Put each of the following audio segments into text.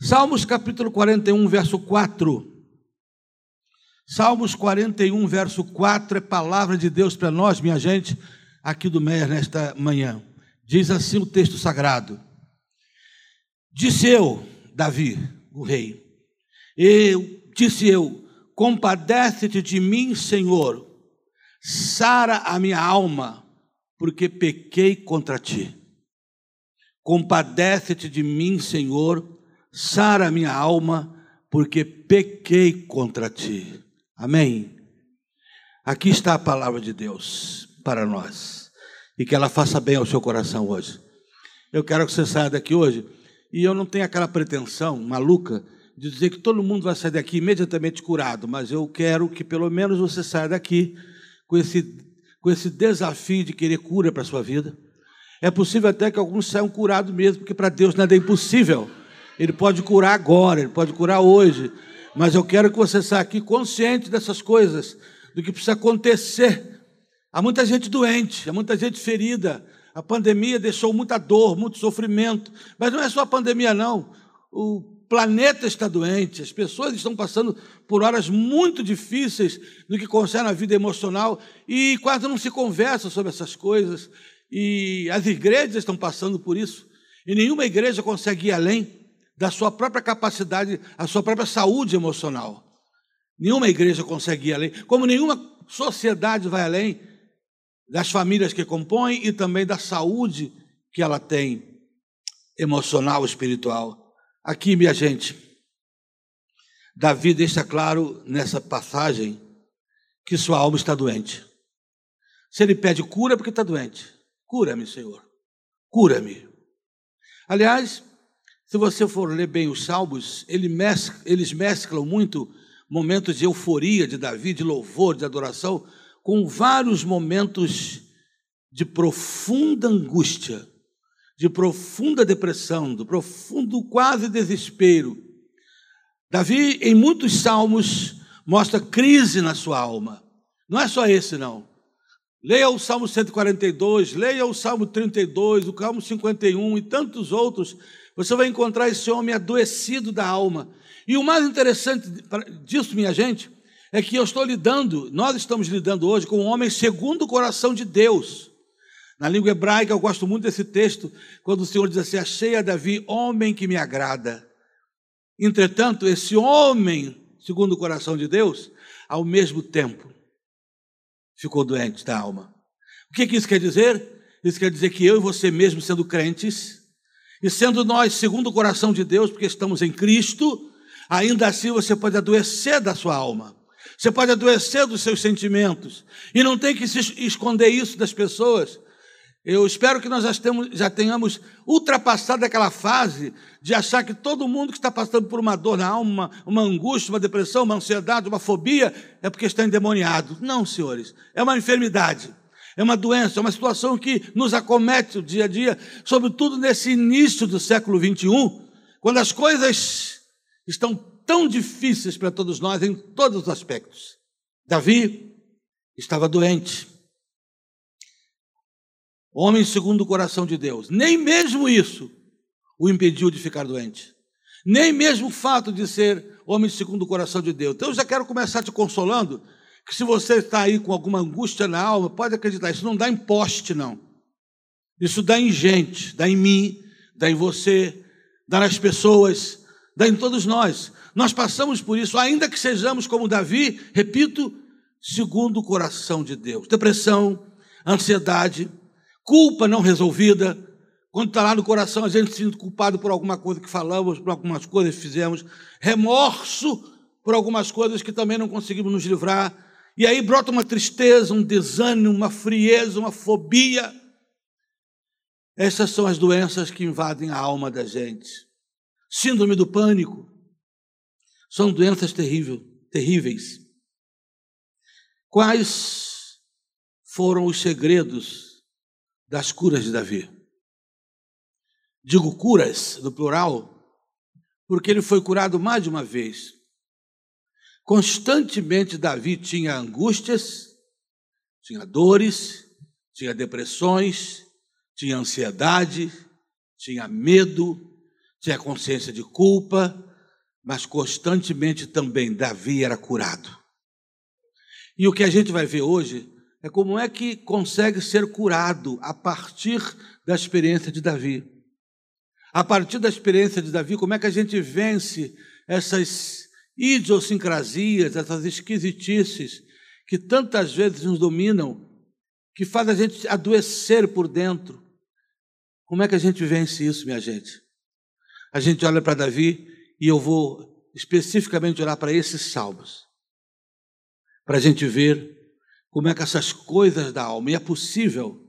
Salmos capítulo 41, verso 4. Salmos 41, verso 4 é palavra de Deus para nós, minha gente, aqui do Meia nesta manhã. Diz assim o texto sagrado: Disse eu, Davi, o rei, eu, disse eu, compadece-te de mim, Senhor, sara a minha alma, porque pequei contra ti. Compadece-te de mim, Senhor, sara minha alma, porque pequei contra ti. Amém. Aqui está a palavra de Deus para nós e que ela faça bem ao seu coração hoje. Eu quero que você saia daqui hoje e eu não tenho aquela pretensão maluca de dizer que todo mundo vai sair daqui imediatamente curado, mas eu quero que pelo menos você saia daqui com esse, com esse desafio de querer cura para a sua vida. É possível até que alguns saiam curados mesmo, porque para Deus nada é impossível. Ele pode curar agora, ele pode curar hoje. Mas eu quero que você saia aqui consciente dessas coisas, do que precisa acontecer. Há muita gente doente, há muita gente ferida. A pandemia deixou muita dor, muito sofrimento. Mas não é só a pandemia, não. O planeta está doente, as pessoas estão passando por horas muito difíceis no que concerne a vida emocional e quase não se conversa sobre essas coisas. E as igrejas estão passando por isso. E nenhuma igreja consegue ir além da sua própria capacidade, a sua própria saúde emocional. Nenhuma igreja consegue ir além, como nenhuma sociedade vai além das famílias que compõem e também da saúde que ela tem, emocional, espiritual. Aqui, minha gente, Davi deixa claro nessa passagem que sua alma está doente. Se ele pede cura, é porque está doente. Cura-me, Senhor. Cura-me. Aliás, se você for ler bem os salmos, eles mesclam muito momentos de euforia de Davi, de louvor, de adoração, com vários momentos de profunda angústia, de profunda depressão, de profundo quase desespero. Davi, em muitos salmos, mostra crise na sua alma. Não é só esse, não. Leia o Salmo 142, leia o Salmo 32, o Salmo 51 e tantos outros você vai encontrar esse homem adoecido da alma. E o mais interessante disso, minha gente, é que eu estou lidando, nós estamos lidando hoje com um homem segundo o coração de Deus. Na língua hebraica, eu gosto muito desse texto, quando o Senhor diz assim: Achei a Davi, homem que me agrada. Entretanto, esse homem, segundo o coração de Deus, ao mesmo tempo, ficou doente da alma. O que, que isso quer dizer? Isso quer dizer que eu e você mesmo, sendo crentes, e sendo nós segundo o coração de Deus, porque estamos em Cristo, ainda assim você pode adoecer da sua alma. Você pode adoecer dos seus sentimentos. E não tem que se esconder isso das pessoas. Eu espero que nós já, tenhamos ultrapassado aquela fase de achar que todo mundo que está passando por uma dor na alma, uma angústia, uma depressão, uma ansiedade, uma fobia, é porque está endemoniado. Não, senhores. É uma enfermidade é uma doença, é uma situação que nos acomete o dia a dia, sobretudo nesse início do século 21, quando as coisas estão tão difíceis para todos nós em todos os aspectos. Davi estava doente. Homem segundo o coração de Deus. Nem mesmo isso o impediu de ficar doente. Nem mesmo o fato de ser homem segundo o coração de Deus. Então eu já quero começar te consolando que se você está aí com alguma angústia na alma, pode acreditar, isso não dá em poste, não. Isso dá em gente, dá em mim, dá em você, dá nas pessoas, dá em todos nós. Nós passamos por isso, ainda que sejamos como Davi, repito, segundo o coração de Deus. Depressão, ansiedade, culpa não resolvida. Quando está lá no coração, a gente se sente culpado por alguma coisa que falamos, por algumas coisas que fizemos. Remorso por algumas coisas que também não conseguimos nos livrar e aí brota uma tristeza, um desânimo, uma frieza, uma fobia. Essas são as doenças que invadem a alma da gente. Síndrome do pânico. São doenças terrível, terríveis. Quais foram os segredos das curas de Davi? Digo curas, no plural, porque ele foi curado mais de uma vez. Constantemente Davi tinha angústias, tinha dores, tinha depressões, tinha ansiedade, tinha medo, tinha consciência de culpa, mas constantemente também Davi era curado. E o que a gente vai ver hoje é como é que consegue ser curado a partir da experiência de Davi. A partir da experiência de Davi, como é que a gente vence essas idiosincrasias, essas esquisitices que tantas vezes nos dominam, que faz a gente adoecer por dentro. Como é que a gente vence isso, minha gente? A gente olha para Davi e eu vou especificamente olhar para esses salmos, para a gente ver como é que essas coisas da alma, e é possível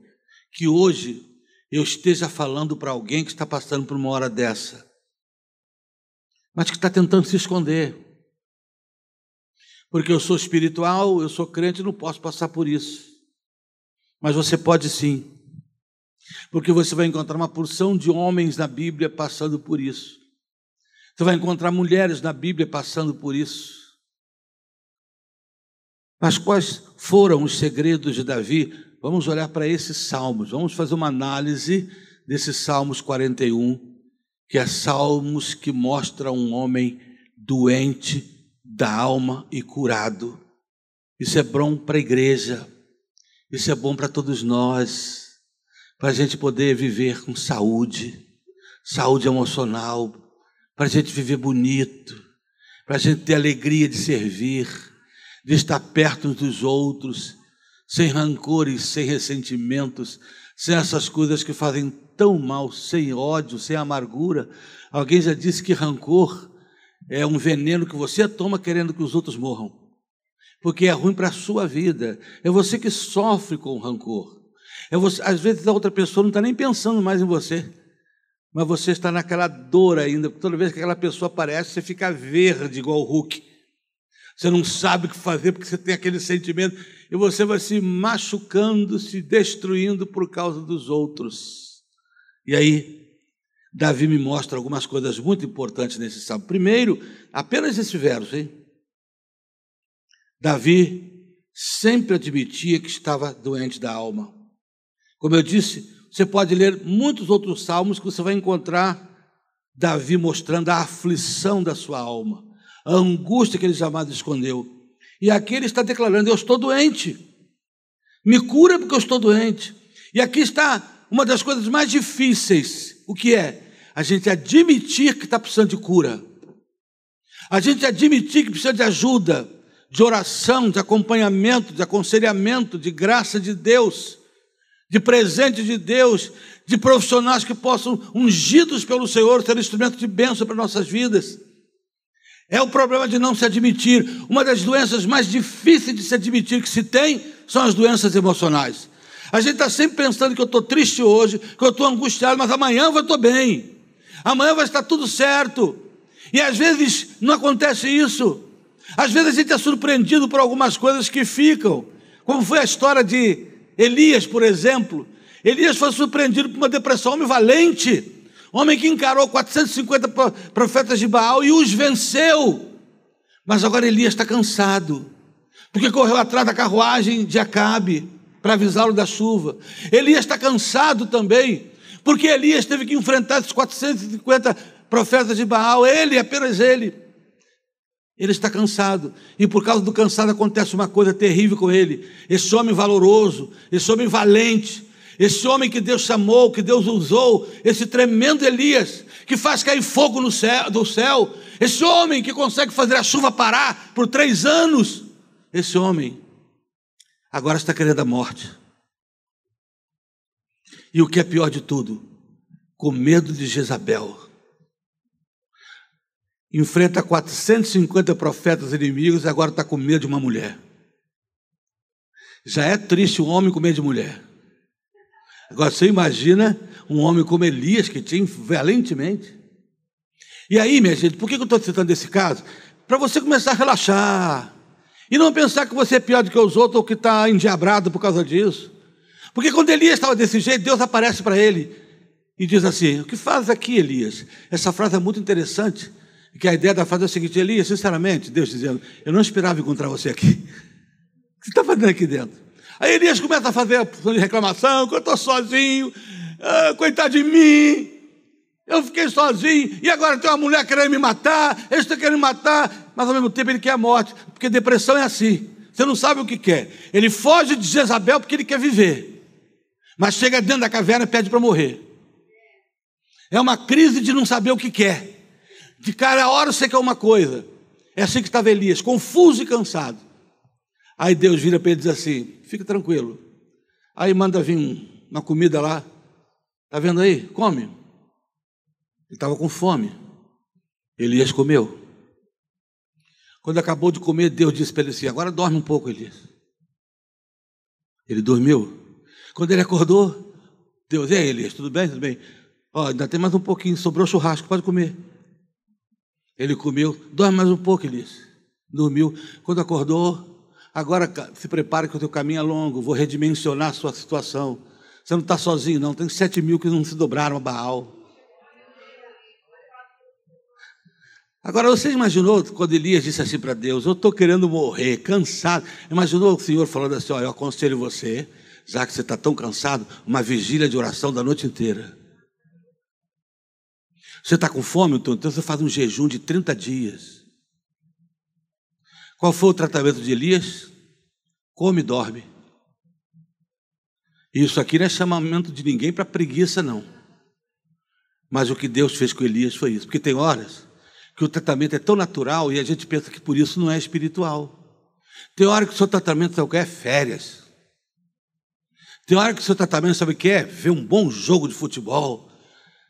que hoje eu esteja falando para alguém que está passando por uma hora dessa, mas que está tentando se esconder. Porque eu sou espiritual, eu sou crente, não posso passar por isso. Mas você pode sim. Porque você vai encontrar uma porção de homens na Bíblia passando por isso. Você vai encontrar mulheres na Bíblia passando por isso. Mas quais foram os segredos de Davi? Vamos olhar para esses salmos, vamos fazer uma análise desses Salmos 41, que é salmos que mostram um homem doente da alma e curado. Isso é bom para a igreja, isso é bom para todos nós, para a gente poder viver com saúde, saúde emocional, para a gente viver bonito, para a gente ter alegria de servir, de estar perto dos outros, sem rancores, sem ressentimentos, sem essas coisas que fazem tão mal, sem ódio, sem amargura. Alguém já disse que rancor é um veneno que você toma querendo que os outros morram, porque é ruim para a sua vida. É você que sofre com o rancor. É você, às vezes a outra pessoa não está nem pensando mais em você, mas você está naquela dor ainda. Toda vez que aquela pessoa aparece, você fica verde igual o Hulk. Você não sabe o que fazer porque você tem aquele sentimento e você vai se machucando, se destruindo por causa dos outros. E aí Davi me mostra algumas coisas muito importantes nesse salmo. Primeiro, apenas esse verso, hein? Davi sempre admitia que estava doente da alma. Como eu disse, você pode ler muitos outros salmos que você vai encontrar Davi mostrando a aflição da sua alma, a angústia que ele jamais escondeu. E aqui ele está declarando: Eu estou doente, me cura porque eu estou doente. E aqui está uma das coisas mais difíceis o que é? A gente admitir que está precisando de cura. A gente admitir que precisa de ajuda, de oração, de acompanhamento, de aconselhamento, de graça de Deus, de presente de Deus, de profissionais que possam, ungidos pelo Senhor, ser instrumento de bênção para nossas vidas. É o problema de não se admitir. Uma das doenças mais difíceis de se admitir que se tem são as doenças emocionais. A gente está sempre pensando que eu estou triste hoje, que eu estou angustiado, mas amanhã eu estou bem. Amanhã vai estar tudo certo. E às vezes não acontece isso. Às vezes a gente é surpreendido por algumas coisas que ficam. Como foi a história de Elias, por exemplo. Elias foi surpreendido por uma depressão, homem valente, homem que encarou 450 profetas de Baal e os venceu. Mas agora Elias está cansado, porque correu atrás da carruagem de Acabe para avisá-lo da chuva. Elias está cansado também, porque Elias teve que enfrentar esses 450 profetas de Baal, ele, apenas ele. Ele está cansado, e por causa do cansado acontece uma coisa terrível com ele. Esse homem valoroso, esse homem valente, esse homem que Deus chamou, que Deus usou, esse tremendo Elias, que faz cair fogo no céu, do céu, esse homem que consegue fazer a chuva parar por três anos, esse homem agora está querendo a morte. E o que é pior de tudo, com medo de Jezabel. Enfrenta 450 profetas inimigos e agora está com medo de uma mulher. Já é triste um homem com medo de mulher. Agora você imagina um homem como Elias, que tinha valentemente. E aí, minha gente, por que eu estou citando esse caso? Para você começar a relaxar. E não pensar que você é pior do que os outros ou que está endiabrado por causa disso. Porque quando Elias estava desse jeito, Deus aparece para ele e diz assim: O que faz aqui, Elias? Essa frase é muito interessante. Que a ideia da frase é a seguinte: Elias, sinceramente, Deus dizendo, eu não esperava encontrar você aqui. O que você está fazendo aqui dentro? Aí Elias começa a fazer a reclamação, que eu estou sozinho, ah, coitado de mim. Eu fiquei sozinho e agora tem uma mulher querendo me matar, eles estão querendo me matar, mas ao mesmo tempo ele quer a morte, porque depressão é assim. Você não sabe o que quer. Ele foge de Jezabel porque ele quer viver, mas chega dentro da caverna e pede para morrer. É uma crise de não saber o que quer. De cara a hora você quer uma coisa. É assim que estava Elias, confuso e cansado. Aí Deus vira para ele e diz assim: fica tranquilo. Aí manda vir uma comida lá. Está vendo aí? Come. Ele estava com fome. Elias comeu. Quando acabou de comer, Deus disse para ele assim: Agora dorme um pouco, Elias. Ele dormiu. Quando ele acordou, Deus, aí, Elias, tudo bem? Tudo bem? Ó, ainda tem mais um pouquinho, sobrou churrasco, pode comer. Ele comeu, dorme mais um pouco, Elias. Dormiu. Quando acordou, agora se prepare que o teu caminho é longo, vou redimensionar a sua situação. Você não está sozinho, não. Tem sete mil que não se dobraram a Baal. Agora, você imaginou quando Elias disse assim para Deus: Eu estou querendo morrer, cansado. Imaginou o Senhor falando assim: Olha, eu aconselho você, já que você está tão cansado, uma vigília de oração da noite inteira. Você está com fome, então você faz um jejum de 30 dias. Qual foi o tratamento de Elias? Come e dorme. Isso aqui não é chamamento de ninguém para preguiça, não. Mas o que Deus fez com Elias foi isso. Porque tem horas que o tratamento é tão natural e a gente pensa que por isso não é espiritual. Tem hora que o seu tratamento sabe o que é férias. Tem hora que o seu tratamento sabe o que é ver um bom jogo de futebol,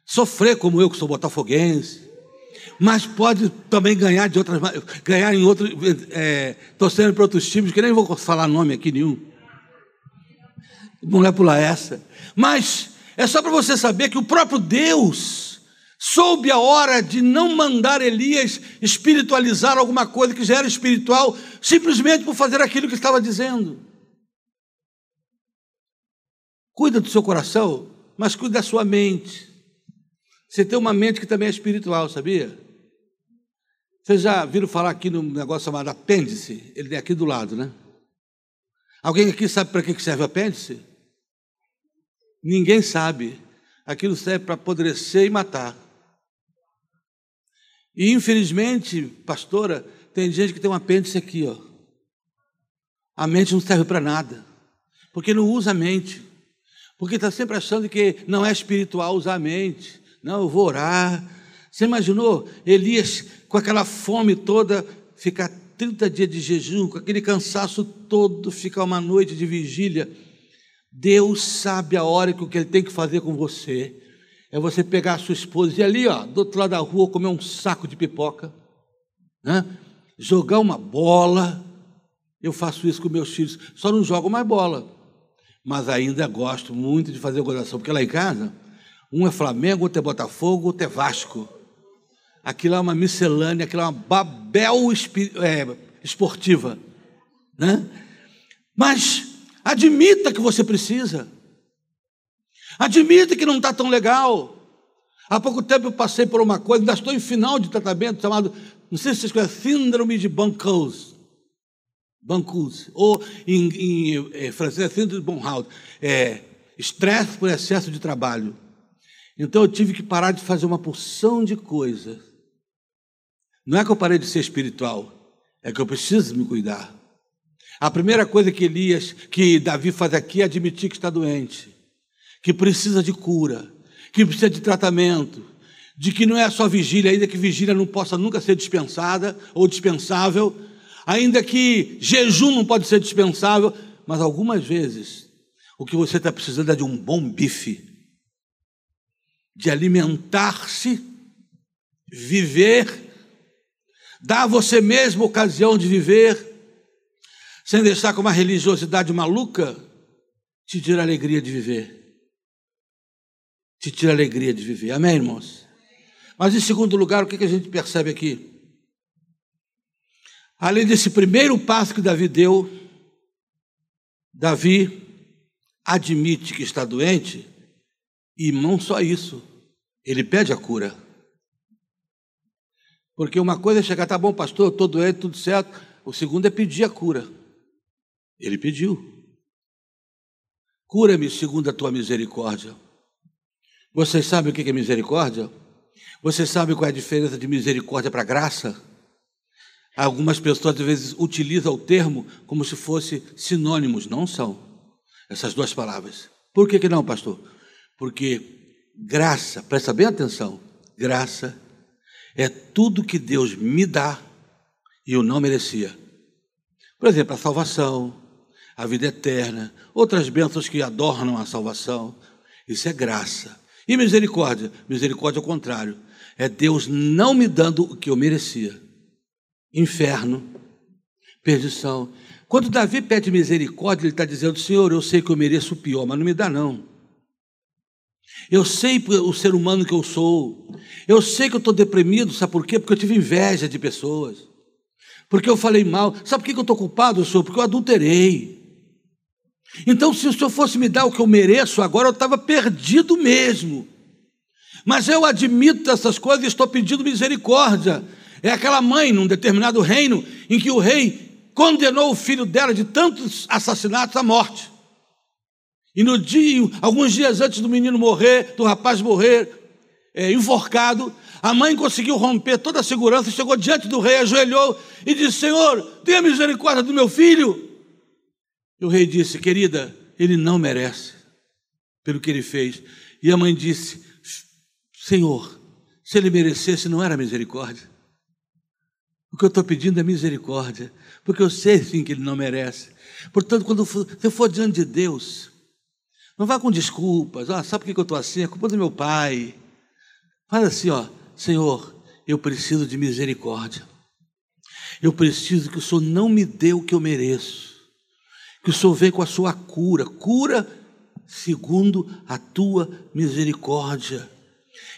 sofrer como eu que sou botafoguense, mas pode também ganhar de outras ganhar em outros é, torcendo para outros times que nem vou falar nome aqui nenhum. Não é pular essa. Mas é só para você saber que o próprio Deus soube a hora de não mandar Elias espiritualizar alguma coisa que já era espiritual, simplesmente por fazer aquilo que estava dizendo. Cuida do seu coração, mas cuida da sua mente. Você tem uma mente que também é espiritual, sabia? Vocês já viram falar aqui num negócio chamado apêndice? Ele é aqui do lado, né? Alguém aqui sabe para que serve o apêndice? Ninguém sabe. Aquilo serve para apodrecer e matar. E infelizmente, pastora, tem gente que tem um apêndice aqui, ó. A mente não serve para nada, porque não usa a mente, porque está sempre achando que não é espiritual usar a mente. Não, eu vou orar. Você imaginou Elias com aquela fome toda, ficar 30 dias de jejum, com aquele cansaço todo, ficar uma noite de vigília? Deus sabe a hora que o que ele tem que fazer com você é você pegar a sua esposa e ali, ó, do outro lado da rua, comer um saco de pipoca, né? jogar uma bola. Eu faço isso com meus filhos, só não jogo mais bola. Mas ainda gosto muito de fazer gozação, porque lá em casa, um é Flamengo, outro é Botafogo, outro é Vasco. Aquilo é uma miscelânea, aquilo é uma babel é, esportiva. Né? Mas admita que você precisa. Admite que não está tão legal. Há pouco tempo eu passei por uma coisa, ainda estou em final de tratamento, chamado, não sei se vocês conhecem, síndrome de Bancos. Bancos. Ou em, em, é, francês, é síndrome de Bonhout. É, estresse por excesso de trabalho. Então eu tive que parar de fazer uma porção de coisas. Não é que eu parei de ser espiritual, é que eu preciso me cuidar. A primeira coisa que Elias, que Davi faz aqui é admitir que está doente que precisa de cura, que precisa de tratamento, de que não é só vigília, ainda que vigília não possa nunca ser dispensada ou dispensável, ainda que jejum não pode ser dispensável, mas algumas vezes o que você está precisando é de um bom bife, de alimentar-se, viver, dar a você mesmo ocasião de viver, sem deixar com uma religiosidade maluca te tira a alegria de viver te tira a alegria de viver. Amém, irmãos? Mas em segundo lugar, o que a gente percebe aqui? Além desse primeiro passo que Davi deu, Davi admite que está doente, e não só isso, ele pede a cura. Porque uma coisa é chegar, tá bom, pastor, estou doente, tudo certo. O segundo é pedir a cura. Ele pediu. Cura-me segundo a tua misericórdia. Vocês sabem o que é misericórdia? Vocês sabem qual é a diferença de misericórdia para graça? Algumas pessoas às vezes utilizam o termo como se fosse sinônimos, não são essas duas palavras. Por que, que não, pastor? Porque graça, presta bem atenção, graça é tudo que Deus me dá e eu não merecia. Por exemplo, a salvação, a vida eterna, outras bênçãos que adornam a salvação. Isso é graça. E misericórdia? Misericórdia é o contrário. É Deus não me dando o que eu merecia. Inferno, perdição. Quando Davi pede misericórdia, ele está dizendo: Senhor, eu sei que eu mereço o pior, mas não me dá, não. Eu sei o ser humano que eu sou. Eu sei que eu estou deprimido, sabe por quê? Porque eu tive inveja de pessoas. Porque eu falei mal. Sabe por que eu estou culpado, Senhor? Porque eu adulterei. Então, se o Senhor fosse me dar o que eu mereço, agora eu estava perdido mesmo. Mas eu admito essas coisas e estou pedindo misericórdia. É aquela mãe num determinado reino em que o rei condenou o filho dela de tantos assassinatos à morte. E no dia, alguns dias antes do menino morrer, do rapaz morrer, é, enforcado, a mãe conseguiu romper toda a segurança, chegou diante do rei, ajoelhou e disse: Senhor, tenha misericórdia do meu filho. E o rei disse: Querida, ele não merece pelo que ele fez. E a mãe disse: Senhor, se ele merecesse, não era misericórdia. O que eu estou pedindo é misericórdia, porque eu sei sim que ele não merece. Portanto, quando você for diante de Deus, não vá com desculpas. Ah, sabe por que eu estou assim? É culpa do meu pai. Fala assim, ó, Senhor, eu preciso de misericórdia. Eu preciso que o Senhor não me dê o que eu mereço que o Senhor vem com a sua cura, cura segundo a tua misericórdia.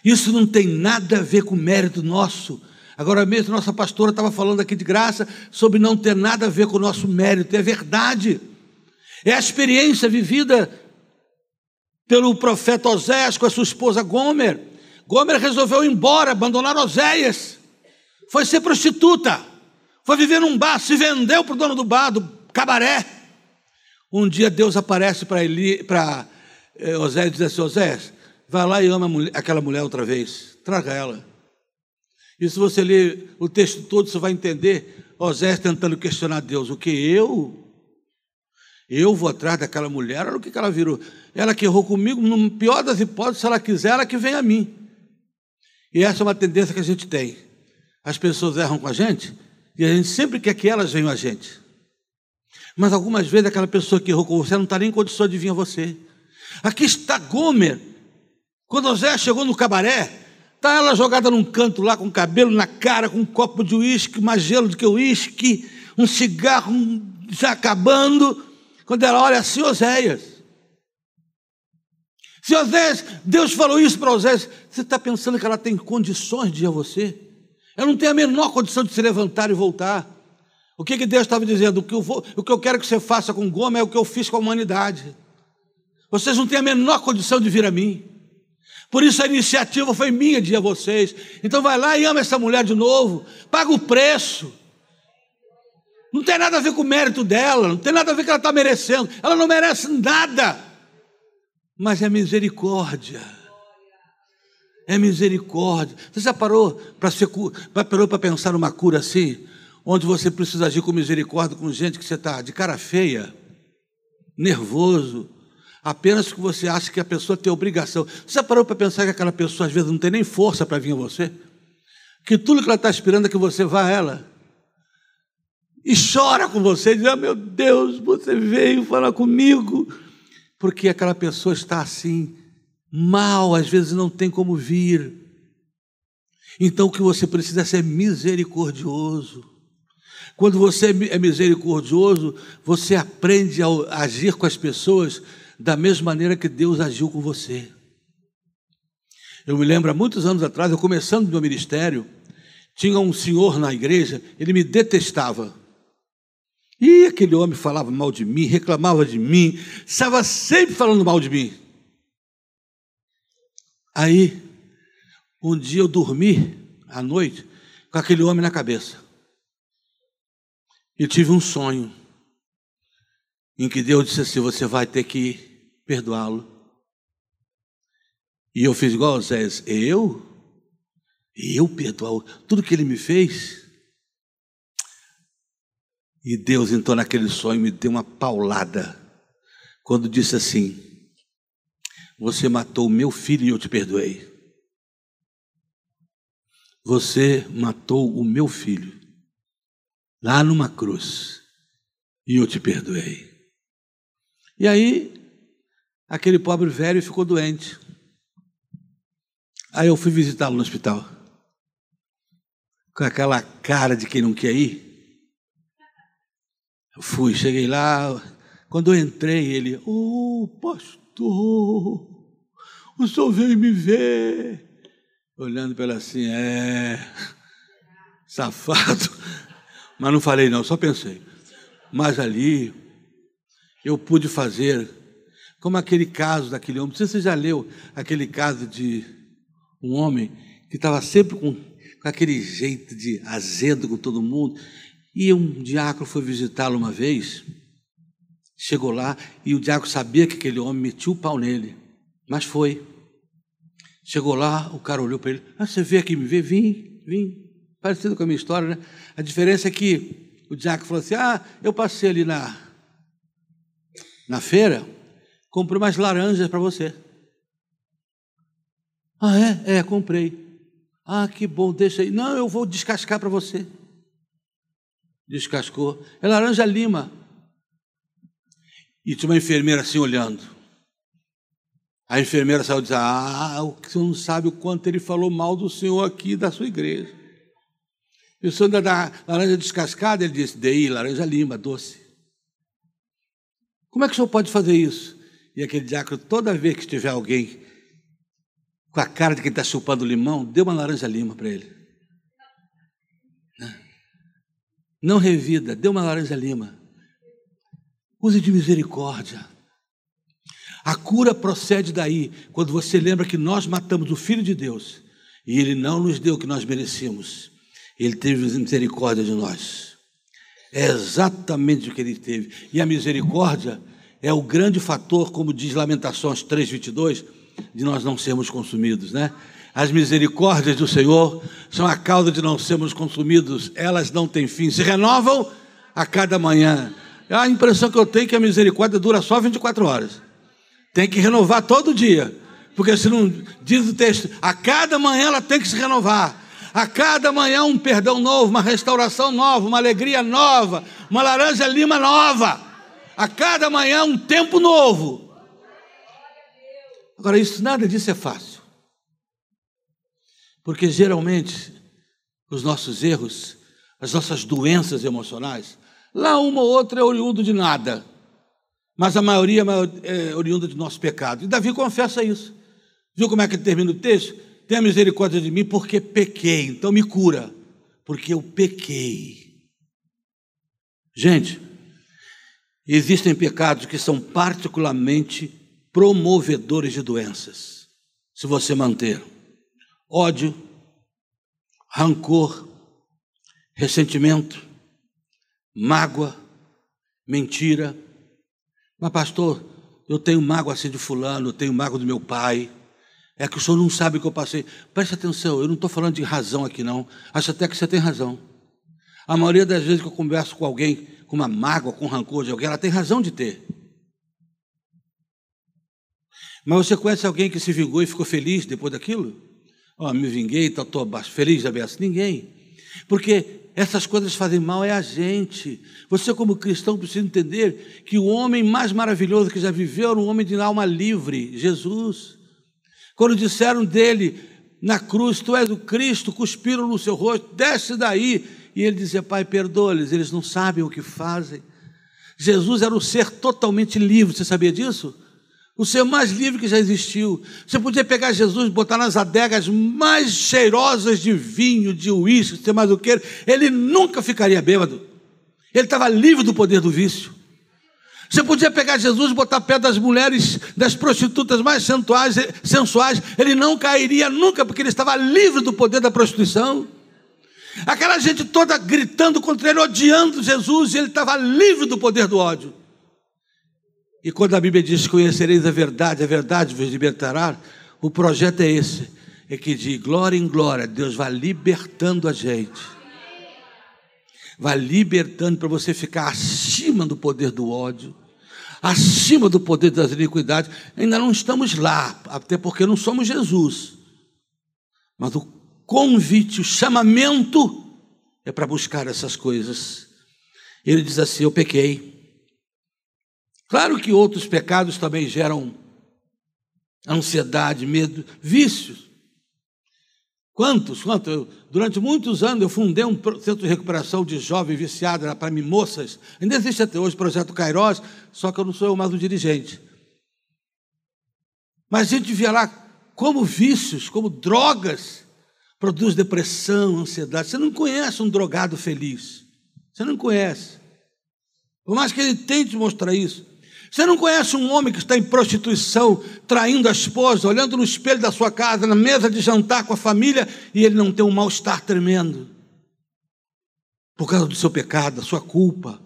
Isso não tem nada a ver com mérito nosso. Agora mesmo, nossa pastora estava falando aqui de graça sobre não ter nada a ver com o nosso mérito, é verdade. É a experiência vivida pelo profeta Oséias com a sua esposa Gomer. Gomer resolveu ir embora, abandonar Oséias, foi ser prostituta, foi viver num bar, se vendeu para o dono do bar, do cabaré. Um dia Deus aparece para Eli, para eh, Osés e diz assim: Osés, vai lá e ama aquela mulher outra vez, traga ela. E se você ler o texto todo, você vai entender Osés tentando questionar Deus: o que eu? Eu vou atrás daquela mulher, olha o que ela virou. Ela que errou comigo, no pior das hipóteses, se ela quiser, ela que vem a mim. E essa é uma tendência que a gente tem. As pessoas erram com a gente e a gente sempre quer que elas venham a gente. Mas algumas vezes aquela pessoa que errou com você não está nem em condição de vir a você. Aqui está Gomer. Quando José chegou no cabaré, está ela jogada num canto lá, com cabelo na cara, com um copo de uísque, mais gelo do que uísque, um cigarro já acabando. Quando ela olha assim, Oséias. Se Oséias, Deus falou isso para Oséias, você está pensando que ela tem condições de ir a você? Ela não tem a menor condição de se levantar e voltar. O que, que Deus estava dizendo? O que, eu vou, o que eu quero que você faça com Goma é o que eu fiz com a humanidade. Vocês não têm a menor condição de vir a mim. Por isso a iniciativa foi minha de ir a vocês. Então vai lá e ama essa mulher de novo. Paga o preço. Não tem nada a ver com o mérito dela, não tem nada a ver com que ela está merecendo. Ela não merece nada. Mas é misericórdia. É misericórdia. Você já parou para pensar numa cura assim? Onde você precisa agir com misericórdia com gente que você está de cara feia, nervoso, apenas que você acha que a pessoa tem obrigação. Você já parou para pensar que aquela pessoa às vezes não tem nem força para vir a você? Que tudo que ela está esperando é que você vá a ela. E chora com você, diz: ah, meu Deus, você veio falar comigo. Porque aquela pessoa está assim, mal, às vezes não tem como vir. Então o que você precisa é ser misericordioso. Quando você é misericordioso, você aprende a agir com as pessoas da mesma maneira que Deus agiu com você. Eu me lembro, há muitos anos atrás, eu começando meu ministério, tinha um senhor na igreja, ele me detestava. E aquele homem falava mal de mim, reclamava de mim, estava sempre falando mal de mim. Aí, um dia eu dormi à noite com aquele homem na cabeça. E tive um sonho em que Deus disse assim: Você vai ter que perdoá-lo. E eu fiz igual a Zés, eu? Eu perdoar tudo que ele me fez? E Deus, então, naquele sonho, me deu uma paulada, quando disse assim: Você matou meu filho e eu te perdoei. Você matou o meu filho, lá numa cruz, e eu te perdoei. E aí, aquele pobre velho ficou doente. Aí eu fui visitá-lo no hospital. Com aquela cara de quem não quer ir. Eu fui, cheguei lá. Quando eu entrei, ele, ô oh, pastor, o senhor veio me ver. Olhando para ele assim, é, safado. Mas não falei não, só pensei. Mas ali, eu pude fazer, como aquele caso daquele homem. Não sei se você já leu aquele caso de um homem que estava sempre com, com aquele jeito de azedo com todo mundo. E um diácono foi visitá-lo uma vez, chegou lá e o diácono sabia que aquele homem metia o pau nele, mas foi. Chegou lá, o cara olhou para ele: ah, Você veio aqui me ver? Vim, vim. Parecido com a minha história, né? A diferença é que o diácono falou assim: Ah, eu passei ali na, na feira, comprei umas laranjas para você. Ah, é? É, comprei. Ah, que bom, deixa aí. Não, eu vou descascar para você. Descascou. É laranja lima. E tinha uma enfermeira assim olhando. A enfermeira saiu dizendo: Ah, o senhor não sabe o quanto ele falou mal do senhor aqui da sua igreja. E o ainda dá laranja descascada? Ele disse: Dei, laranja lima, doce. Como é que o senhor pode fazer isso? E aquele diácono, toda vez que tiver alguém com a cara de quem está chupando limão, dê uma laranja lima para ele. Né? Não revida, dê uma laranja lima. Use de misericórdia. A cura procede daí, quando você lembra que nós matamos o Filho de Deus e Ele não nos deu o que nós merecíamos. Ele teve misericórdia de nós. É exatamente o que Ele teve. E a misericórdia é o grande fator, como diz Lamentações 3,22 de nós não sermos consumidos, né? As misericórdias do Senhor são a causa de não sermos consumidos, elas não têm fim, se renovam a cada manhã. A impressão que eu tenho é que a misericórdia dura só 24 horas. Tem que renovar todo dia, porque se não diz o texto, a cada manhã ela tem que se renovar. A cada manhã um perdão novo, uma restauração nova, uma alegria nova, uma laranja lima nova. A cada manhã um tempo novo. Agora, isso nada disso é fácil. Porque geralmente os nossos erros, as nossas doenças emocionais, lá uma ou outra é oriundo de nada, mas a maioria é oriunda de nosso pecado. E Davi confessa isso. Viu como é que ele termina o texto? Tenha misericórdia de mim, porque pequei, então me cura, porque eu pequei. Gente, existem pecados que são particularmente promovedores de doenças. Se você manter ódio, rancor, ressentimento, mágoa, mentira. Mas, pastor, eu tenho mágoa assim de fulano, eu tenho mágoa do meu pai. É que o senhor não sabe o que eu passei. Preste atenção, eu não estou falando de razão aqui, não. Acho até que você tem razão. A maioria das vezes que eu converso com alguém com uma mágoa, com rancor de alguém, ela tem razão de ter. Mas você conhece alguém que se vingou e ficou feliz depois daquilo? Ó, oh, me vinguei, estou feliz da beça. Ninguém. Porque essas coisas fazem mal é a gente. Você, como cristão, precisa entender que o homem mais maravilhoso que já viveu era um homem de alma livre, Jesus. Quando disseram dele na cruz, tu és o Cristo, cuspiram no seu rosto, desce daí. E ele dizia, Pai, perdoa-lhes, eles não sabem o que fazem. Jesus era um ser totalmente livre, você sabia disso? o ser mais livre que já existiu. Você podia pegar Jesus e botar nas adegas mais cheirosas de vinho, de uísque, sei mais o que, ele nunca ficaria bêbado. Ele estava livre do poder do vício. Você podia pegar Jesus e botar perto das mulheres, das prostitutas mais sensuais, sensuais, ele não cairia nunca, porque ele estava livre do poder da prostituição. Aquela gente toda gritando contra ele, odiando Jesus, e ele estava livre do poder do ódio. E quando a Bíblia diz: Conhecereis a verdade, a verdade vos libertará, O projeto é esse, é que de glória em glória Deus vai libertando a gente. Vai libertando para você ficar acima do poder do ódio, acima do poder das iniquidades. Ainda não estamos lá, até porque não somos Jesus. Mas o convite, o chamamento é para buscar essas coisas. Ele diz assim: Eu pequei. Claro que outros pecados também geram ansiedade, medo, vícios. Quantos, quantos? Durante muitos anos eu fundei um centro de recuperação de jovens viciados para mim, moças. Ainda existe até hoje o projeto Cairós, só que eu não sou eu mais o dirigente. Mas a gente via lá como vícios, como drogas, produz depressão, ansiedade. Você não conhece um drogado feliz. Você não conhece. Por mais que ele tente mostrar isso. Você não conhece um homem que está em prostituição, traindo a esposa, olhando no espelho da sua casa, na mesa de jantar com a família, e ele não tem um mal-estar tremendo? Por causa do seu pecado, da sua culpa,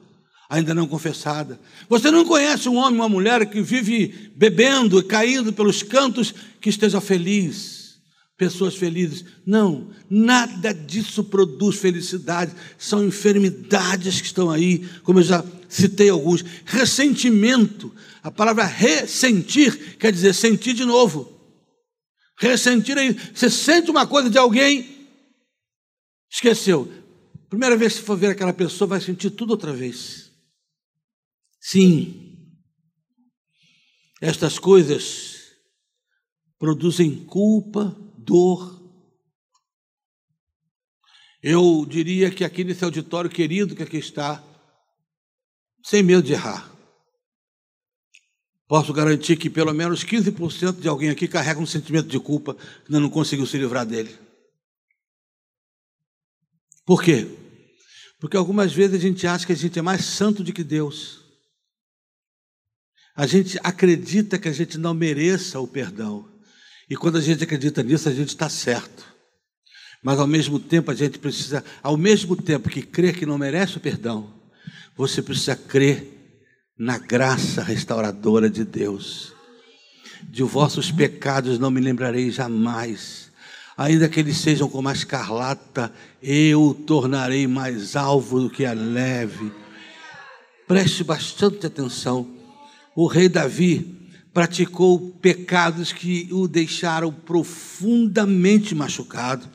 ainda não confessada. Você não conhece um homem, uma mulher que vive bebendo e caindo pelos cantos, que esteja feliz pessoas felizes. Não, nada disso produz felicidade. São enfermidades que estão aí, como eu já citei alguns. Ressentimento, a palavra ressentir quer dizer sentir de novo. Ressentir aí, você sente uma coisa de alguém, esqueceu. Primeira vez que for ver aquela pessoa, vai sentir tudo outra vez. Sim, estas coisas produzem culpa, dor. Eu diria que aqui nesse auditório querido que aqui está, sem medo de errar, posso garantir que pelo menos 15% de alguém aqui carrega um sentimento de culpa que ainda não conseguiu se livrar dele. Por quê? Porque algumas vezes a gente acha que a gente é mais santo do que Deus. A gente acredita que a gente não mereça o perdão. E quando a gente acredita nisso, a gente está certo. Mas ao mesmo tempo, a gente precisa, ao mesmo tempo que crer que não merece o perdão, você precisa crer na graça restauradora de Deus. De vossos pecados não me lembrarei jamais. Ainda que eles sejam como a escarlata, eu tornarei mais alvo do que a neve. Preste bastante atenção. O rei Davi, praticou pecados que o deixaram profundamente machucado.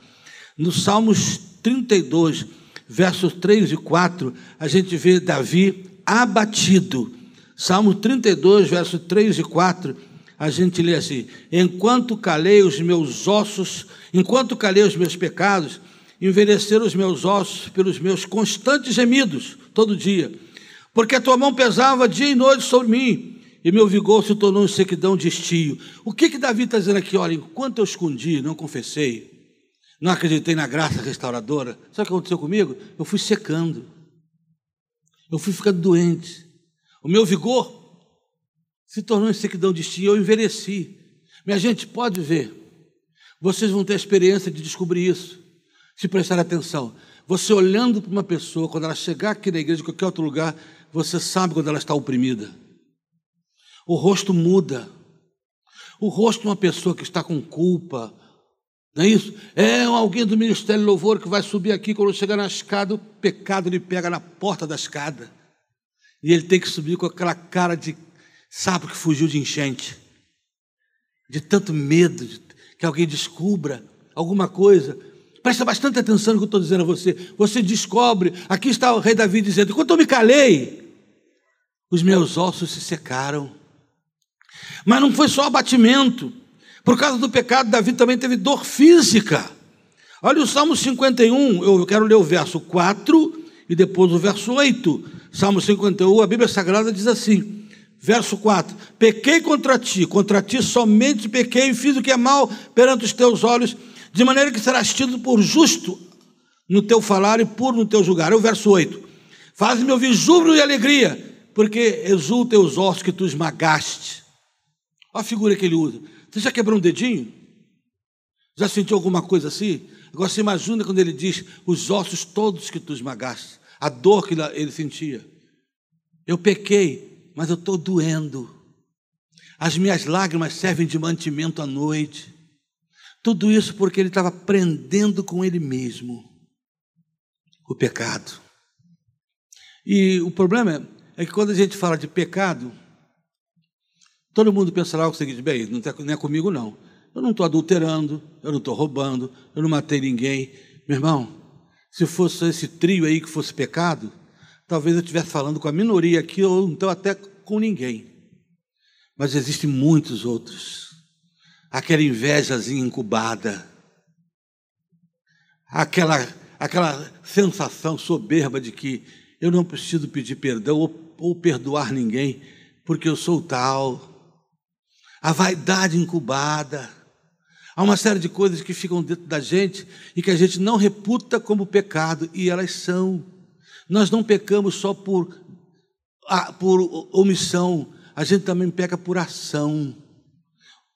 No Salmos 32, versos 3 e 4, a gente vê Davi abatido. Salmo 32, versos 3 e 4, a gente lê assim: Enquanto calei os meus ossos, enquanto calei os meus pecados, envelheceram os meus ossos pelos meus constantes gemidos, todo dia, porque a tua mão pesava dia e noite sobre mim e meu vigor se tornou em sequidão de estio. O que que Davi está dizendo aqui? Olha, enquanto eu escondi, não confessei, não acreditei na graça restauradora, sabe o que aconteceu comigo? Eu fui secando, eu fui ficando doente, o meu vigor se tornou em sequidão de estio, eu envelheci. Minha gente, pode ver, vocês vão ter a experiência de descobrir isso, se prestar atenção. Você olhando para uma pessoa, quando ela chegar aqui na igreja, em qualquer outro lugar, você sabe quando ela está oprimida. O rosto muda. O rosto de uma pessoa que está com culpa, não é isso? É alguém do Ministério Louvor que vai subir aqui, quando chegar na escada, o pecado lhe pega na porta da escada. E ele tem que subir com aquela cara de sapo que fugiu de enchente, de tanto medo de que alguém descubra alguma coisa. Presta bastante atenção no que eu estou dizendo a você. Você descobre, aqui está o rei Davi dizendo: quando eu me calei, os meus ossos se secaram. Mas não foi só abatimento. Por causa do pecado, Davi também teve dor física. Olha o Salmo 51, eu quero ler o verso 4 e depois o verso 8. Salmo 51, a Bíblia Sagrada diz assim: verso 4: Pequei contra ti, contra ti somente pequei e fiz o que é mal perante os teus olhos, de maneira que serás tido por justo no teu falar e puro no teu julgar. É o verso 8: Faz-me ouvir júbilo e alegria, porque exulta os ossos que tu esmagaste. Olha a figura que ele usa. Você já quebrou um dedinho? Já sentiu alguma coisa assim? Agora você imagina quando ele diz os ossos todos que tu esmagaste, a dor que ele sentia. Eu pequei, mas eu estou doendo. As minhas lágrimas servem de mantimento à noite. Tudo isso porque ele estava aprendendo com ele mesmo o pecado. E o problema é que quando a gente fala de pecado, todo mundo pensa lá o seguinte: bem, não é comigo não. Eu não estou adulterando, eu não estou roubando, eu não matei ninguém. Meu irmão, se fosse esse trio aí que fosse pecado, talvez eu estivesse falando com a minoria aqui, ou então até com ninguém. Mas existem muitos outros. Aquela invejazinha incubada, aquela, aquela sensação soberba de que eu não preciso pedir perdão ou, ou perdoar ninguém, porque eu sou tal. A vaidade incubada. Há uma série de coisas que ficam dentro da gente e que a gente não reputa como pecado, e elas são. Nós não pecamos só por, por omissão, a gente também peca por ação.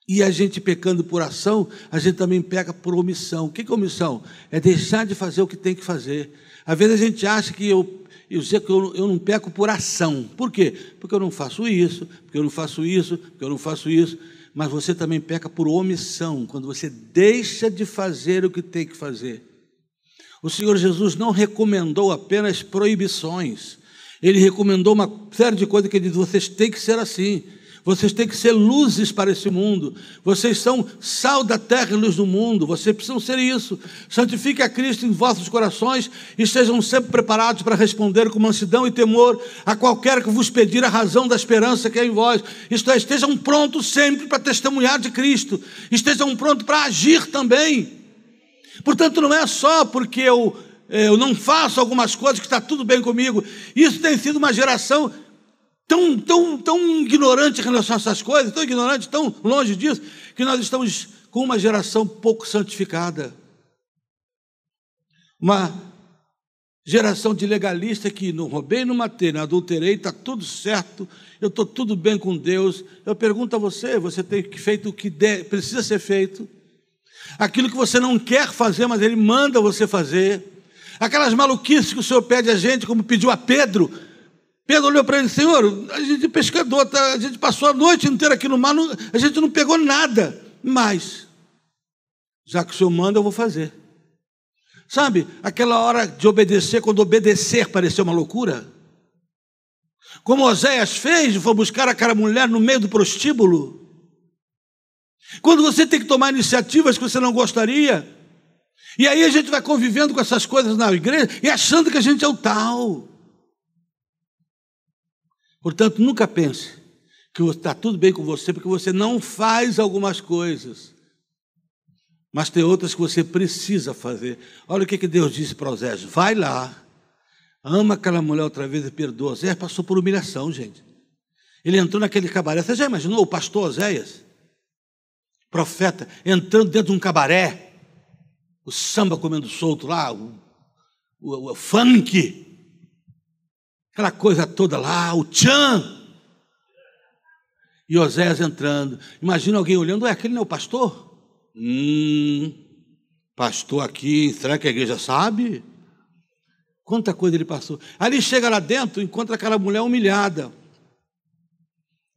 E a gente pecando por ação, a gente também peca por omissão. O que é omissão? É deixar de fazer o que tem que fazer. Às vezes a gente acha que eu, eu sei que eu, eu não peco por ação. Por quê? Porque eu não faço isso, porque eu não faço isso, porque eu não faço isso. Mas você também peca por omissão, quando você deixa de fazer o que tem que fazer. O Senhor Jesus não recomendou apenas proibições. Ele recomendou uma série de coisas que ele diz: vocês têm que ser assim, vocês têm que ser luzes para esse mundo, vocês são sal da terra e luz do mundo, vocês precisam ser isso. Santifique a Cristo em vossos corações e estejam sempre preparados para responder com mansidão e temor a qualquer que vos pedir a razão da esperança que é em vós. Isto é, estejam prontos sempre para testemunhar de Cristo, estejam prontos para agir também. Portanto, não é só porque eu eu não faço algumas coisas que está tudo bem comigo. Isso tem sido uma geração tão, tão, tão ignorante em relação a essas coisas, tão ignorante, tão longe disso, que nós estamos com uma geração pouco santificada. Uma geração de legalista que não roubei, não matei, não adulterei, está tudo certo, eu estou tudo bem com Deus. Eu pergunto a você: você tem feito o que precisa ser feito? Aquilo que você não quer fazer, mas Ele manda você fazer. Aquelas maluquices que o Senhor pede a gente, como pediu a Pedro. Pedro olhou para ele, Senhor, a gente é pescador, tá? a gente passou a noite inteira aqui no mar, a gente não pegou nada. Mas, já que o Senhor manda, eu vou fazer. Sabe, aquela hora de obedecer, quando obedecer pareceu uma loucura? Como Oséias fez, foi buscar aquela mulher no meio do prostíbulo. Quando você tem que tomar iniciativas que você não gostaria, e aí a gente vai convivendo com essas coisas na igreja e achando que a gente é o tal. Portanto, nunca pense que está tudo bem com você, porque você não faz algumas coisas. Mas tem outras que você precisa fazer. Olha o que, que Deus disse para Osés: vai lá, ama aquela mulher outra vez e perdoa. Osés passou por humilhação, gente. Ele entrou naquele cabaré. Você já imaginou o pastor Oséias? Profeta, entrando dentro de um cabaré o samba comendo solto lá, o, o, o funk, aquela coisa toda lá, o tchan. E Osés entrando. Imagina alguém olhando, é aquele não é o pastor? Hum, pastor aqui, será que a igreja sabe? Quanta coisa ele passou. Ele chega lá dentro, encontra aquela mulher humilhada.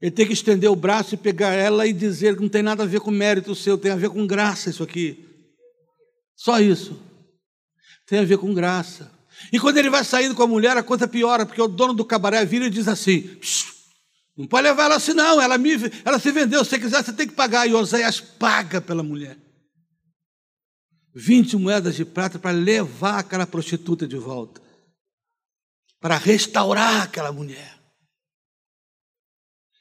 Ele tem que estender o braço e pegar ela e dizer que não tem nada a ver com mérito seu, tem a ver com graça isso aqui. Só isso. Tem a ver com graça. E quando ele vai saindo com a mulher, a coisa piora, porque o dono do cabaré vira e diz assim: não pode levar ela assim, não. Ela, me, ela se vendeu. Se você quiser, você tem que pagar. E Oséias paga pela mulher. 20 moedas de prata para levar aquela prostituta de volta. Para restaurar aquela mulher.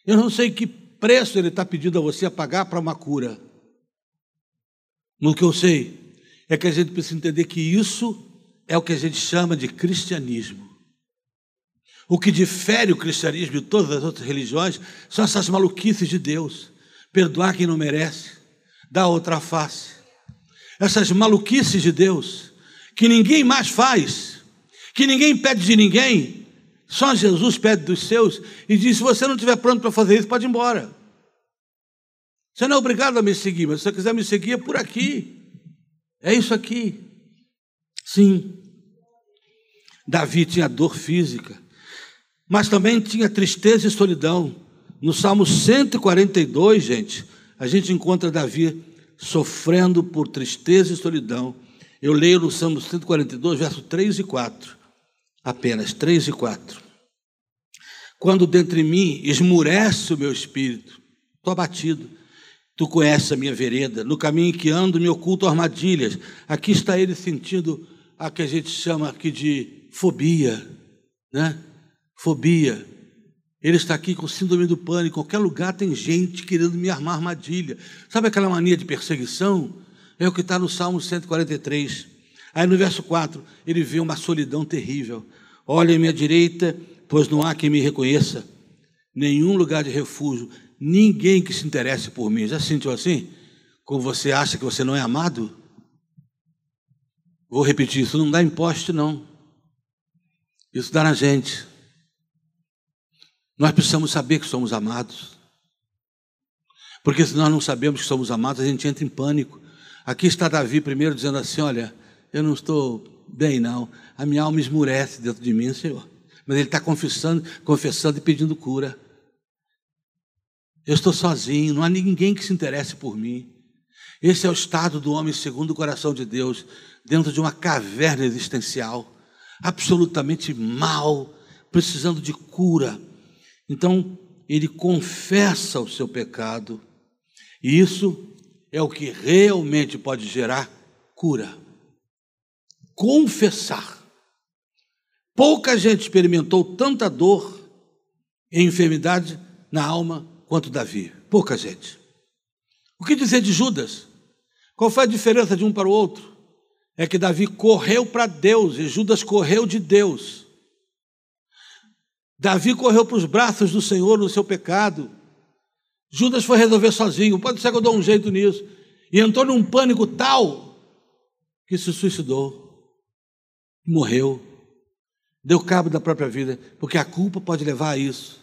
Eu não sei que preço ele está pedindo a você a pagar para uma cura. No que eu sei é que a gente precisa entender que isso é o que a gente chama de cristianismo. O que difere o cristianismo de todas as outras religiões são essas maluquices de Deus. Perdoar quem não merece, dar outra face. Essas maluquices de Deus, que ninguém mais faz, que ninguém pede de ninguém, só Jesus pede dos seus e diz: se você não estiver pronto para fazer isso, pode ir embora. Você não é obrigado a me seguir, mas se você quiser me seguir, é por aqui. É isso aqui. Sim. Davi tinha dor física, mas também tinha tristeza e solidão. no Salmo 142, gente, a gente encontra Davi sofrendo por tristeza e solidão. Eu leio no Salmo 142, verso 3 e 4. Apenas 3 e 4. Quando dentro de mim esmurece o meu espírito, estou abatido. Tu conheces a minha vereda, no caminho que ando me oculto armadilhas. Aqui está ele sentindo a que a gente chama aqui de fobia, né? Fobia. Ele está aqui com síndrome do pânico. Qualquer lugar tem gente querendo me armar armadilha. Sabe aquela mania de perseguição? É o que está no Salmo 143. Aí no verso 4, ele vê uma solidão terrível. Olha à minha direita, pois não há quem me reconheça. Nenhum lugar de refúgio ninguém que se interesse por mim. Já sentiu assim? Como você acha que você não é amado? Vou repetir, isso não dá imposto, não. Isso dá na gente. Nós precisamos saber que somos amados. Porque se nós não sabemos que somos amados, a gente entra em pânico. Aqui está Davi primeiro dizendo assim: Olha, eu não estou bem, não. A minha alma esmurece dentro de mim, Senhor. Mas ele está confessando, confessando e pedindo cura. Eu estou sozinho, não há ninguém que se interesse por mim. Esse é o estado do homem segundo o coração de Deus, dentro de uma caverna existencial, absolutamente mal, precisando de cura. Então, ele confessa o seu pecado, e isso é o que realmente pode gerar cura. Confessar. Pouca gente experimentou tanta dor e enfermidade na alma quanto Davi. Pouca gente. O que dizer de Judas? Qual foi a diferença de um para o outro? É que Davi correu para Deus e Judas correu de Deus. Davi correu para os braços do Senhor no seu pecado. Judas foi resolver sozinho. Pode ser que eu dou um jeito nisso. E entrou num pânico tal que se suicidou. Morreu. Deu cabo da própria vida. Porque a culpa pode levar a isso.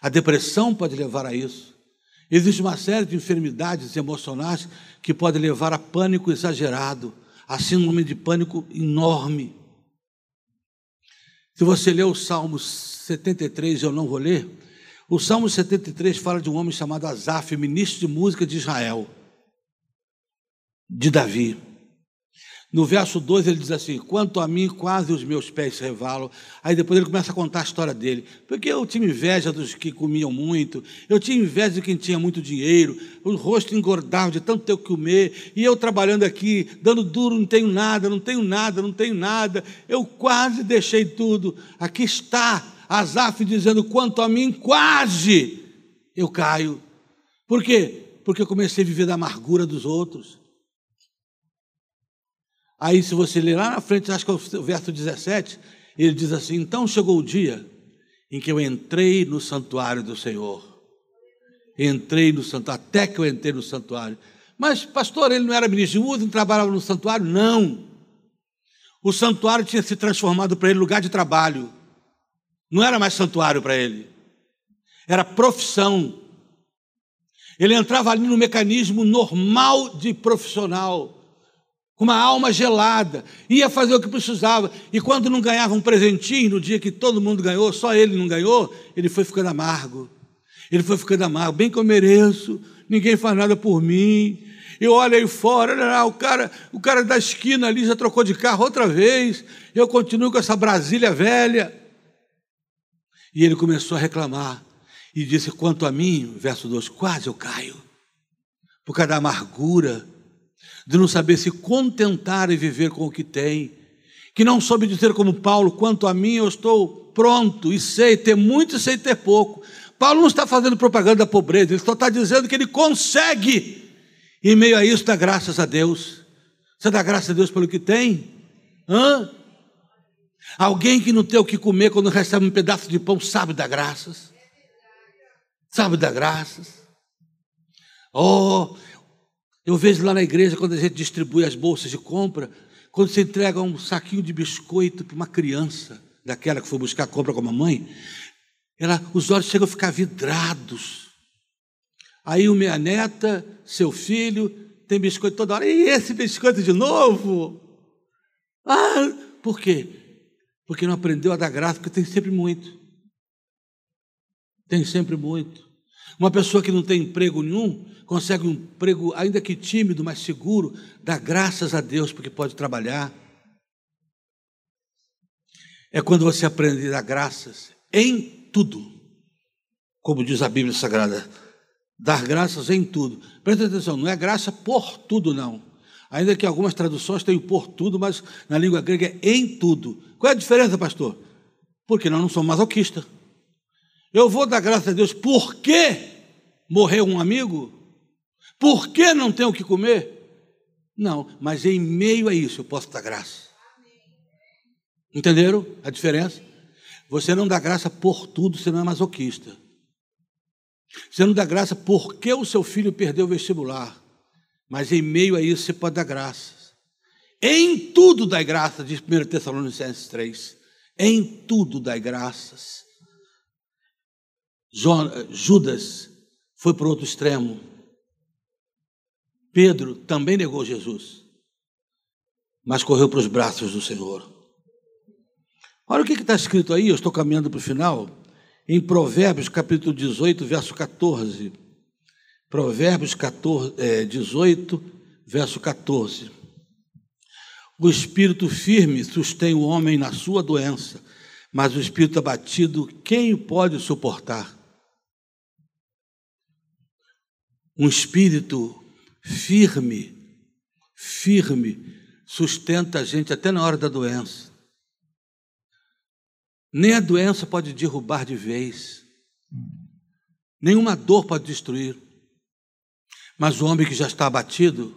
A depressão pode levar a isso. Existe uma série de enfermidades emocionais que podem levar a pânico exagerado, a síndrome de pânico enorme. Se você ler o Salmo 73, eu não vou ler, o Salmo 73 fala de um homem chamado Asaf, ministro de música de Israel, de Davi. No verso 2 ele diz assim: Quanto a mim, quase os meus pés se revalam. Aí depois ele começa a contar a história dele. Porque eu tinha inveja dos que comiam muito, eu tinha inveja de quem tinha muito dinheiro, o rosto engordava de tanto ter que comer, e eu trabalhando aqui, dando duro, não tenho nada, não tenho nada, não tenho nada. Eu quase deixei tudo. Aqui está Asaf dizendo: Quanto a mim, quase eu caio. Por quê? Porque eu comecei a viver da amargura dos outros. Aí, se você ler lá na frente, acho que é o verso 17, ele diz assim: Então chegou o dia em que eu entrei no santuário do Senhor. Entrei no santuário, até que eu entrei no santuário. Mas, pastor, ele não era ministro de música, não trabalhava no santuário? Não. O santuário tinha se transformado para ele lugar de trabalho. Não era mais santuário para ele. Era profissão. Ele entrava ali no mecanismo normal de profissional com uma alma gelada, ia fazer o que precisava, e quando não ganhava um presentinho, no dia que todo mundo ganhou, só ele não ganhou, ele foi ficando amargo. Ele foi ficando amargo, bem que eu mereço, ninguém faz nada por mim. Eu olho aí fora, olha lá, o cara, o cara da esquina ali já trocou de carro outra vez, eu continuo com essa Brasília velha. E ele começou a reclamar, e disse: Quanto a mim, verso 2, quase eu caio, por causa da amargura de não saber se contentar e viver com o que tem, que não soube dizer como Paulo, quanto a mim eu estou pronto e sei ter muito e sei ter pouco. Paulo não está fazendo propaganda da pobreza, ele só está dizendo que ele consegue. E em meio a isso, dá graças a Deus. Você dá graças a Deus pelo que tem? Hã? Alguém que não tem o que comer quando recebe um pedaço de pão sabe dar graças. Sabe dar graças. Oh, eu vejo lá na igreja, quando a gente distribui as bolsas de compra, quando você entrega um saquinho de biscoito para uma criança, daquela que foi buscar compra com a mamãe, ela, os olhos chegam a ficar vidrados. Aí o minha neta, seu filho, tem biscoito toda hora. E esse biscoito de novo? Ah, por quê? Porque não aprendeu a dar graça, porque tem sempre muito. Tem sempre muito. Uma pessoa que não tem emprego nenhum, consegue um emprego, ainda que tímido, mas seguro, dá graças a Deus porque pode trabalhar. É quando você aprende a dar graças em tudo, como diz a Bíblia Sagrada, dar graças em tudo. Presta atenção, não é graça por tudo, não. Ainda que algumas traduções tenham por tudo, mas na língua grega é em tudo. Qual é a diferença, pastor? Porque nós não somos masoquistas. Eu vou dar graças a Deus porque morreu um amigo? Por que não tenho o que comer? Não, mas em meio a isso eu posso dar graça. Entenderam a diferença? Você não dá graça por tudo, você não é masoquista. Você não dá graça porque o seu filho perdeu o vestibular. Mas em meio a isso você pode dar graças. Em tudo dai graça, diz 1 Tessalonicenses 3. Em tudo dai graças. Judas foi para o outro extremo. Pedro também negou Jesus, mas correu para os braços do Senhor. Olha o que está escrito aí, eu estou caminhando para o final, em Provérbios capítulo 18, verso 14. Provérbios 14, é, 18, verso 14. O espírito firme sustém o homem na sua doença, mas o espírito abatido, quem pode suportar? Um espírito firme, firme, sustenta a gente até na hora da doença. Nem a doença pode derrubar de vez, nenhuma dor pode destruir. Mas o homem que já está abatido,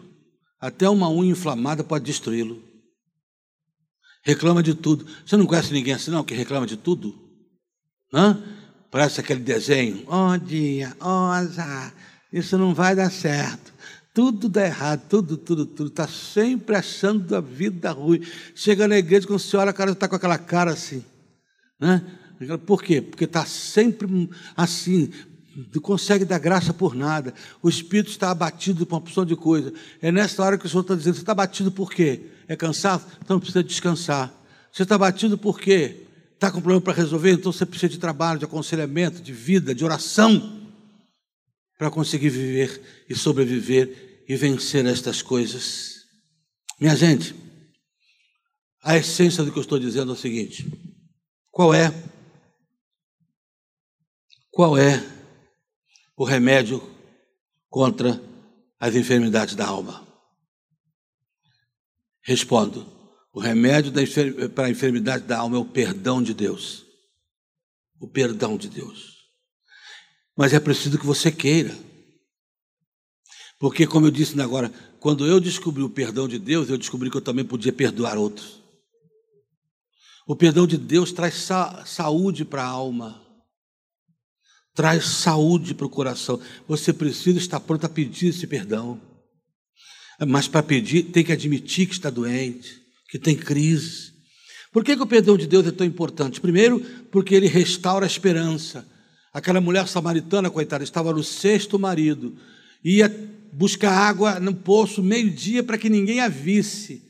até uma unha inflamada pode destruí-lo. Reclama de tudo. Você não conhece ninguém assim, não, que reclama de tudo? Hã? Parece aquele desenho. Oh, dia, oh, azar isso não vai dar certo. Tudo dá errado, tudo, tudo, tudo. Está sempre achando a vida ruim. Chega na igreja, quando você olha, o cara está com aquela cara assim. Né? Por quê? Porque está sempre assim, não consegue dar graça por nada. O espírito está abatido por uma opção de coisa. É nessa hora que o Senhor está dizendo: você está abatido por quê? É cansado? Então precisa descansar. Você está abatido por quê? Está com problema para resolver? Então você precisa de trabalho, de aconselhamento, de vida, de oração para conseguir viver e sobreviver e vencer estas coisas. Minha gente, a essência do que eu estou dizendo é o seguinte: qual é qual é o remédio contra as enfermidades da alma? Respondo: o remédio para a enfermidade da alma é o perdão de Deus. O perdão de Deus. Mas é preciso que você queira. Porque, como eu disse agora, quando eu descobri o perdão de Deus, eu descobri que eu também podia perdoar outros. O perdão de Deus traz sa saúde para a alma, traz saúde para o coração. Você precisa estar pronto a pedir esse perdão. Mas para pedir, tem que admitir que está doente, que tem crise. Por que, que o perdão de Deus é tão importante? Primeiro, porque ele restaura a esperança. Aquela mulher samaritana, coitada, estava no sexto marido, ia buscar água no poço meio-dia para que ninguém a visse.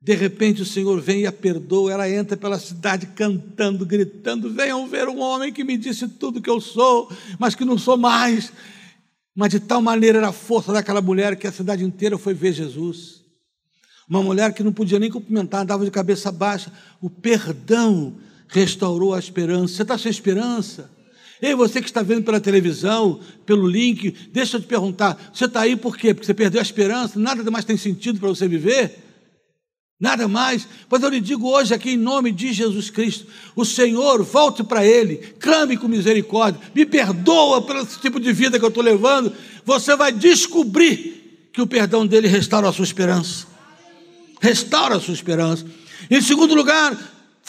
De repente o Senhor vem e a perdoa, ela entra pela cidade cantando, gritando: Venham ver um homem que me disse tudo que eu sou, mas que não sou mais. Mas de tal maneira era a força daquela mulher que a cidade inteira foi ver Jesus. Uma mulher que não podia nem cumprimentar, andava de cabeça baixa. O perdão restaurou a esperança. Você está sem esperança? Ei, você que está vendo pela televisão, pelo link, deixa eu te perguntar: você está aí por quê? Porque você perdeu a esperança, nada mais tem sentido para você viver? Nada mais. Pois eu lhe digo hoje aqui em nome de Jesus Cristo: o Senhor, volte para Ele, clame com misericórdia, me perdoa pelo tipo de vida que eu estou levando. Você vai descobrir que o perdão dele restaura a sua esperança. Restaura a sua esperança. Em segundo lugar,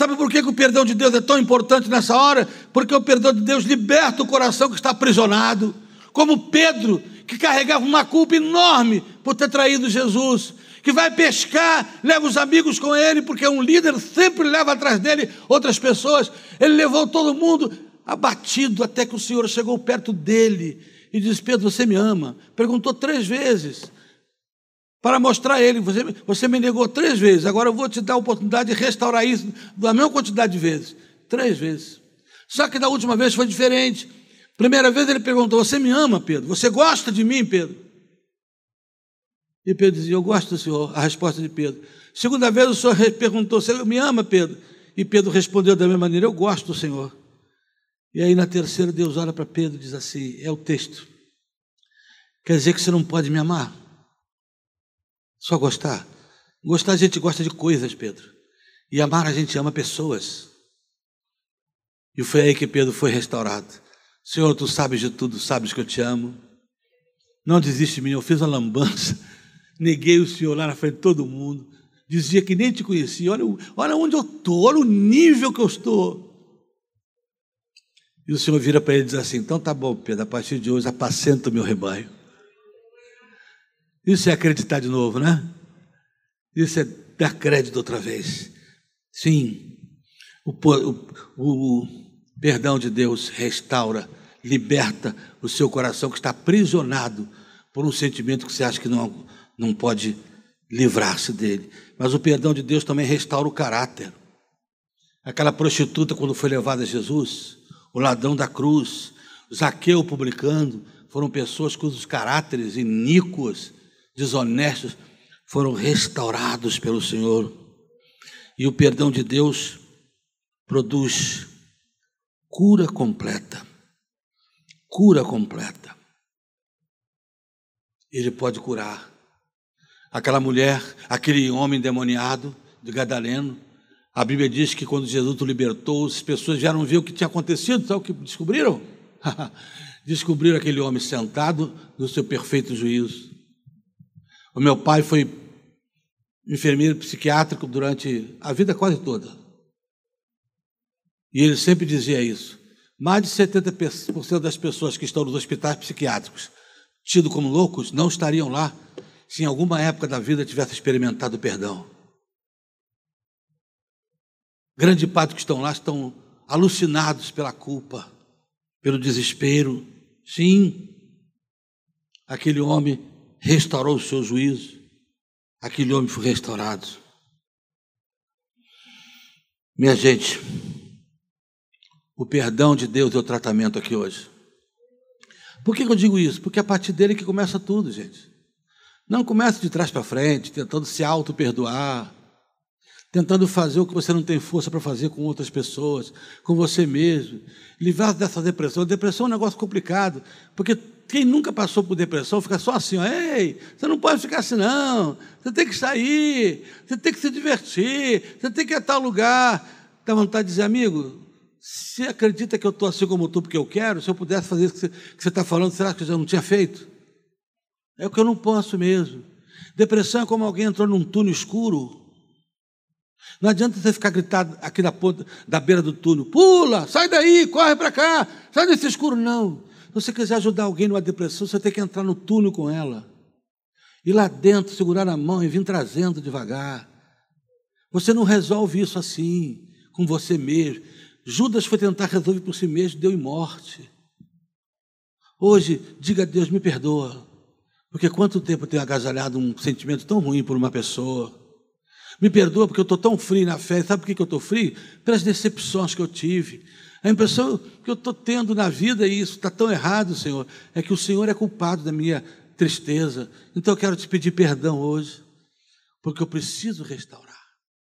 Sabe por que, o perdão de Deus é tão importante nessa hora? Porque o perdão de Deus liberta o coração que está aprisionado. Como Pedro, que carregava uma culpa enorme por ter traído Jesus, que vai pescar, leva os amigos com ele, porque um líder sempre leva atrás dele outras pessoas. Ele levou todo mundo abatido até que o Senhor chegou perto dele e disse: Pedro, você me ama? Perguntou três vezes para mostrar a ele, você, você me negou três vezes, agora eu vou te dar a oportunidade de restaurar isso da mesma quantidade de vezes. Três vezes. Só que da última vez foi diferente. Primeira vez ele perguntou: Você me ama, Pedro? Você gosta de mim, Pedro? E Pedro dizia: Eu gosto do Senhor. A resposta de Pedro. Segunda vez o Senhor perguntou: Você me ama, Pedro? E Pedro respondeu da mesma maneira: Eu gosto do Senhor. E aí na terceira, Deus olha para Pedro e diz assim: É o texto. Quer dizer que você não pode me amar? Só gostar? Gostar a gente gosta de coisas, Pedro. E amar a gente ama pessoas. E foi aí que Pedro foi restaurado. Senhor, tu sabes de tudo, sabes que eu te amo. Não desiste de mim, eu fiz uma lambança. Neguei o Senhor lá na frente de todo mundo. Dizia que nem te conhecia. Olha, olha onde eu estou, olha o nível que eu estou. E o Senhor vira para ele e diz assim: Então tá bom, Pedro, a partir de hoje apacenta o meu rebanho. Isso é acreditar de novo, né? Isso é dar crédito outra vez. Sim, o, o, o perdão de Deus restaura, liberta o seu coração que está aprisionado por um sentimento que você acha que não, não pode livrar-se dele. Mas o perdão de Deus também restaura o caráter. Aquela prostituta, quando foi levada a Jesus, o ladrão da cruz, Zaqueu publicando, foram pessoas cujos caráteres iníquos, desonestos, foram restaurados pelo Senhor. E o perdão de Deus produz cura completa. Cura completa. Ele pode curar. Aquela mulher, aquele homem endemoniado de Gadaleno, a Bíblia diz que quando Jesus o libertou, as pessoas vieram ver o que tinha acontecido, sabe o que descobriram? descobriram aquele homem sentado no seu perfeito juízo. O meu pai foi enfermeiro psiquiátrico durante a vida quase toda. E ele sempre dizia isso. Mais de 70% das pessoas que estão nos hospitais psiquiátricos, tidos como loucos, não estariam lá se em alguma época da vida tivesse experimentado perdão. Grande parte que estão lá estão alucinados pela culpa, pelo desespero. Sim, aquele homem restaurou o seu juízo, aquele homem foi restaurado. Minha gente, o perdão de Deus é o tratamento aqui hoje. Por que eu digo isso? Porque é a partir dele que começa tudo, gente. Não começa de trás para frente, tentando se auto-perdoar, tentando fazer o que você não tem força para fazer com outras pessoas, com você mesmo. Livrar dessa depressão. Depressão é um negócio complicado, porque quem nunca passou por depressão fica só assim, ó, ei, você não pode ficar assim não, você tem que sair, você tem que se divertir, você tem que ir a tal lugar. Dá vontade de dizer, amigo, se acredita que eu estou assim como estou porque eu quero, se eu pudesse fazer isso que você está falando, será que eu já não tinha feito? É o que eu não posso mesmo. Depressão é como alguém entrou num túnel escuro não adianta você ficar gritando aqui da ponta, da beira do túnel, pula, sai daí, corre para cá, sai desse escuro. Não. Se você quiser ajudar alguém numa depressão, você tem que entrar no túnel com ela. Ir lá dentro, segurar a mão e vir trazendo devagar. Você não resolve isso assim, com você mesmo. Judas foi tentar resolver por si mesmo, deu em morte. Hoje, diga a Deus, me perdoa. Porque quanto tempo eu tenho agasalhado um sentimento tão ruim por uma pessoa? Me perdoa porque eu estou tão frio na fé. Sabe por que eu estou frio? Pelas decepções que eu tive. A impressão que eu estou tendo na vida, e isso está tão errado, Senhor, é que o Senhor é culpado da minha tristeza. Então eu quero te pedir perdão hoje, porque eu preciso restaurar.